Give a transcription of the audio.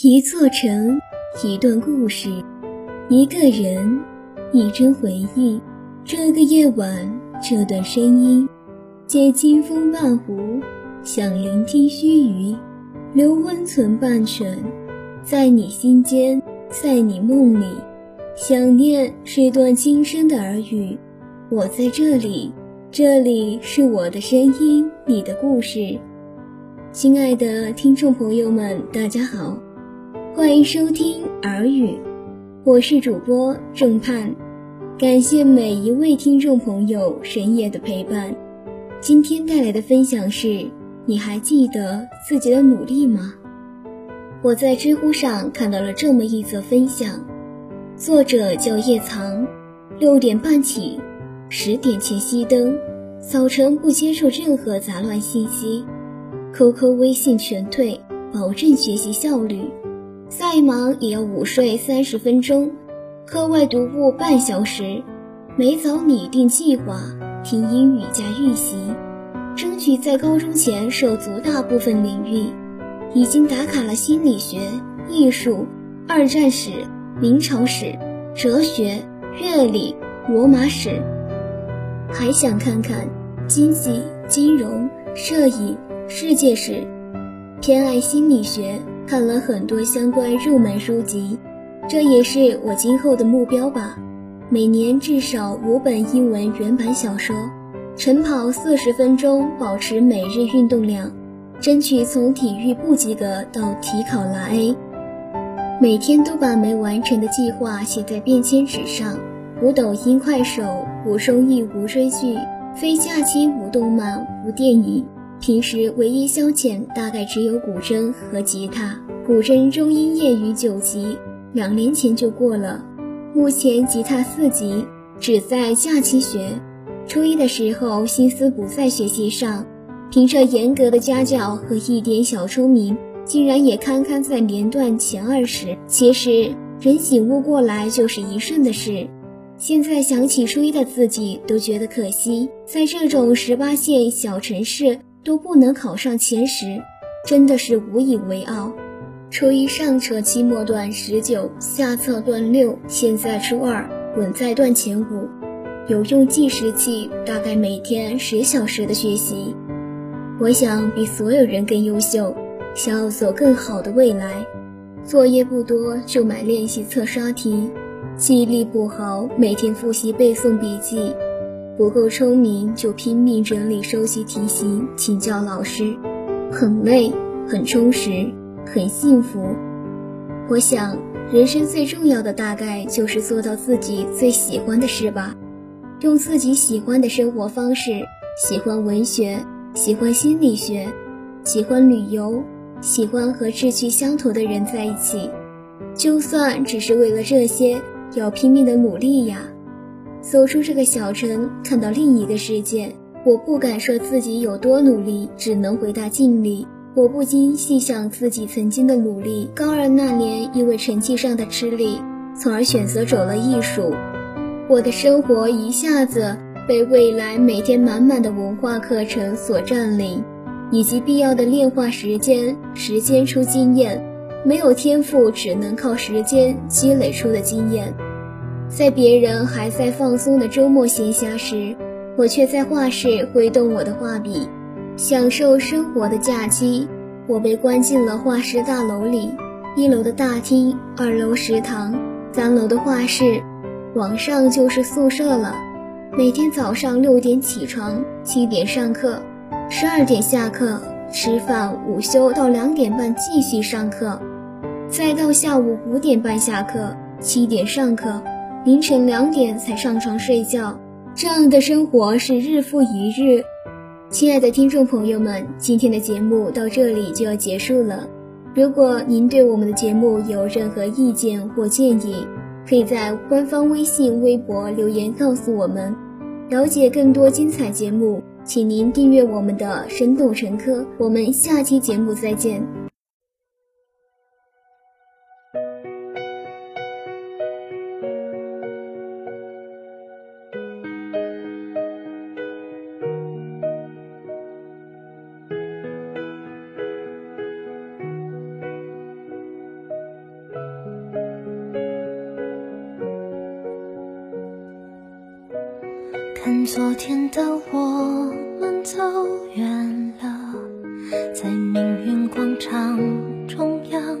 一座城，一段故事，一个人，一帧回忆。这个夜晚，这段声音，借清风半壶，想聆听须臾，留温存半卷，在你心间，在你梦里。想念是段轻声的耳语，我在这里，这里是我的声音，你的故事。亲爱的听众朋友们，大家好。欢迎收听耳语，我是主播郑盼，感谢每一位听众朋友深夜的陪伴。今天带来的分享是：你还记得自己的努力吗？我在知乎上看到了这么一则分享，作者叫叶藏，六点半起，十点前熄灯，早晨不接受任何杂乱信息，QQ、微信全退，保证学习效率。再忙也要午睡三十分钟，课外读物半小时，每早拟定计划，听英语加预习，争取在高中前涉足大部分领域。已经打卡了心理学、艺术、二战史、明朝史、哲学、乐理、罗马史，还想看看经济、金融、摄影、世界史，偏爱心理学。看了很多相关入门书籍，这也是我今后的目标吧。每年至少五本英文原版小说，晨跑四十分钟，保持每日运动量，争取从体育不及格到体考拿 A。每天都把没完成的计划写在便签纸上。无抖音、快手，无收益，无追剧，非假期无动漫，无电影。平时唯一消遣大概只有古筝和吉他。古筝中音业余九级，两年前就过了。目前吉他四级，只在假期学。初一的时候心思不在学习上，凭着严格的家教和一点小聪明，竟然也堪堪在年段前二十。其实人醒悟过来就是一瞬的事。现在想起初一的自己，都觉得可惜，在这种十八线小城市。都不能考上前十，真的是无以为傲。初一上册期末段十九，下册段六，现在初二稳在段前五。有用计时器，大概每天十小时的学习。我想比所有人更优秀，想要走更好的未来。作业不多就买练习册刷题，记忆力不好每天复习背诵笔记。不够聪明，就拼命整理收集题型，请教老师，很累，很充实，很幸福。我想，人生最重要的大概就是做到自己最喜欢的事吧。用自己喜欢的生活方式，喜欢文学，喜欢心理学，喜欢旅游，喜欢和志趣相投的人在一起。就算只是为了这些，要拼命的努力呀。走出这个小城，看到另一个世界。我不敢说自己有多努力，只能回答尽力。我不禁细想自己曾经的努力。高二那年，因为成绩上的吃力，从而选择走了艺术。我的生活一下子被未来每天满满的文化课程所占领，以及必要的炼化时间。时间出经验，没有天赋，只能靠时间积累出的经验。在别人还在放松的周末闲暇时，我却在画室挥动我的画笔，享受生活的假期。我被关进了画室大楼里，一楼的大厅，二楼食堂，三楼的画室，往上就是宿舍了。每天早上六点起床，七点上课，十二点下课，吃饭，午休到两点半继续上课，再到下午五点半下课，七点上课。凌晨两点才上床睡觉，这样的生活是日复一日。亲爱的听众朋友们，今天的节目到这里就要结束了。如果您对我们的节目有任何意见或建议，可以在官方微信、微博留言告诉我们。了解更多精彩节目，请您订阅我们的《生动成科》。我们下期节目再见。昨天的我们走远了，在命运广场中央